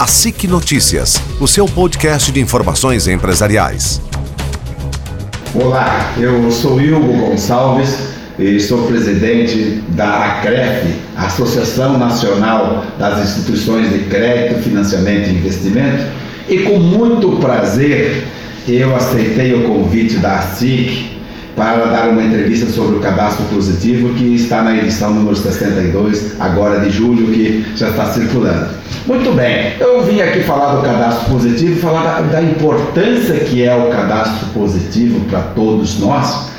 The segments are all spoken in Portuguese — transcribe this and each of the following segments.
A SIC Notícias, o seu podcast de informações empresariais. Olá, eu sou Hugo Gonçalves e sou presidente da ACREF, Associação Nacional das Instituições de Crédito, Financiamento e Investimento, e com muito prazer eu aceitei o convite da ASIC para dar uma entrevista sobre o cadastro positivo que está na edição número 62, agora de julho, que já está circulando. Muito bem, eu vim aqui falar do cadastro positivo, falar da, da importância que é o cadastro positivo para todos nós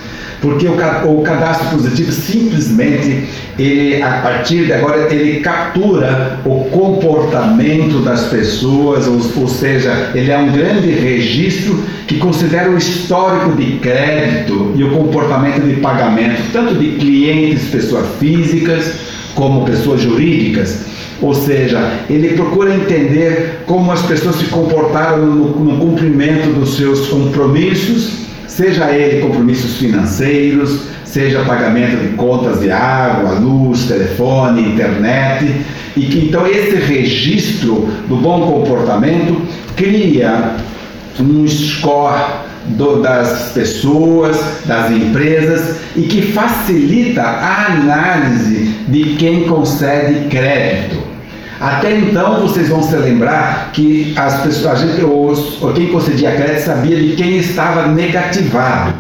porque o, o cadastro positivo simplesmente, ele, a partir de agora, ele captura o comportamento das pessoas, ou, ou seja, ele é um grande registro que considera o histórico de crédito e o comportamento de pagamento, tanto de clientes, pessoas físicas, como pessoas jurídicas. Ou seja, ele procura entender como as pessoas se comportaram no, no cumprimento dos seus compromissos seja ele compromissos financeiros, seja pagamento de contas de água, luz, telefone, internet, e que então esse registro do bom comportamento cria um score do, das pessoas, das empresas e que facilita a análise de quem concede crédito. Até então vocês vão se lembrar que as pessoas, a gente, quem concedia crédito sabia de quem estava negativado.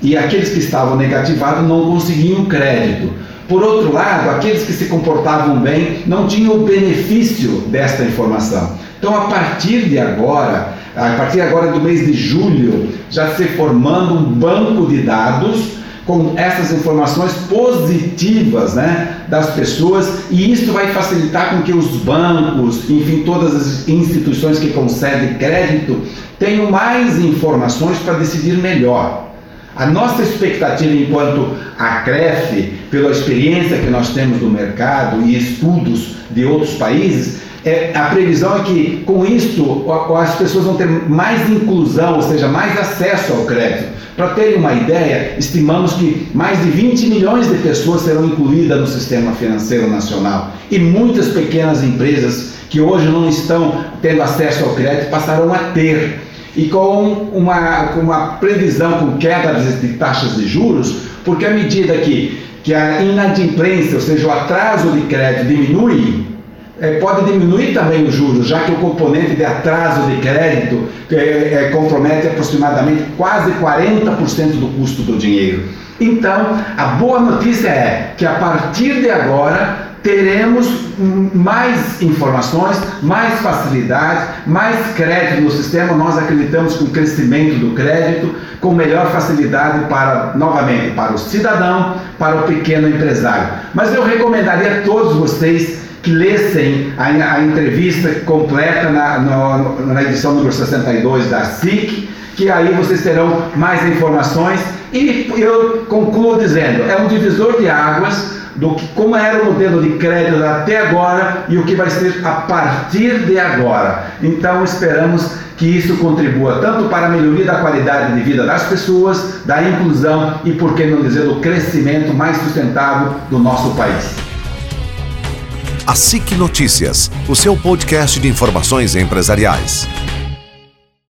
E aqueles que estavam negativados não conseguiam crédito. Por outro lado, aqueles que se comportavam bem não tinham o benefício desta informação. Então, a partir de agora, a partir agora do mês de julho, já se formando um banco de dados com essas informações positivas né, das pessoas e isso vai facilitar com que os bancos, enfim, todas as instituições que concedem crédito tenham mais informações para decidir melhor. A nossa expectativa enquanto a CREF, pela experiência que nós temos no mercado e estudos de outros países, é, a previsão é que com isso as pessoas vão ter mais inclusão, ou seja, mais acesso ao crédito. Para terem uma ideia, estimamos que mais de 20 milhões de pessoas serão incluídas no sistema financeiro nacional e muitas pequenas empresas que hoje não estão tendo acesso ao crédito passarão a ter. E com uma, uma previsão com queda de taxas de juros, porque à medida que, que a inadimplência, ou seja, o atraso de crédito diminui, é, pode diminuir também os juros, já que o componente de atraso de crédito é, é, compromete aproximadamente quase 40% do custo do dinheiro. Então, a boa notícia é que a partir de agora teremos mais informações, mais facilidade, mais crédito no sistema. Nós acreditamos com o crescimento do crédito, com melhor facilidade para, novamente, para o cidadão, para o pequeno empresário. Mas eu recomendaria a todos vocês que lessem a, a entrevista completa na, no, na edição número 62 da SIC, que aí vocês terão mais informações. E eu concluo dizendo: é um divisor de águas do que como era o modelo de crédito até agora e o que vai ser a partir de agora. Então esperamos que isso contribua tanto para a melhoria da qualidade de vida das pessoas, da inclusão e, por que não dizer, do crescimento mais sustentável do nosso país. A SIC Notícias, o seu podcast de informações empresariais.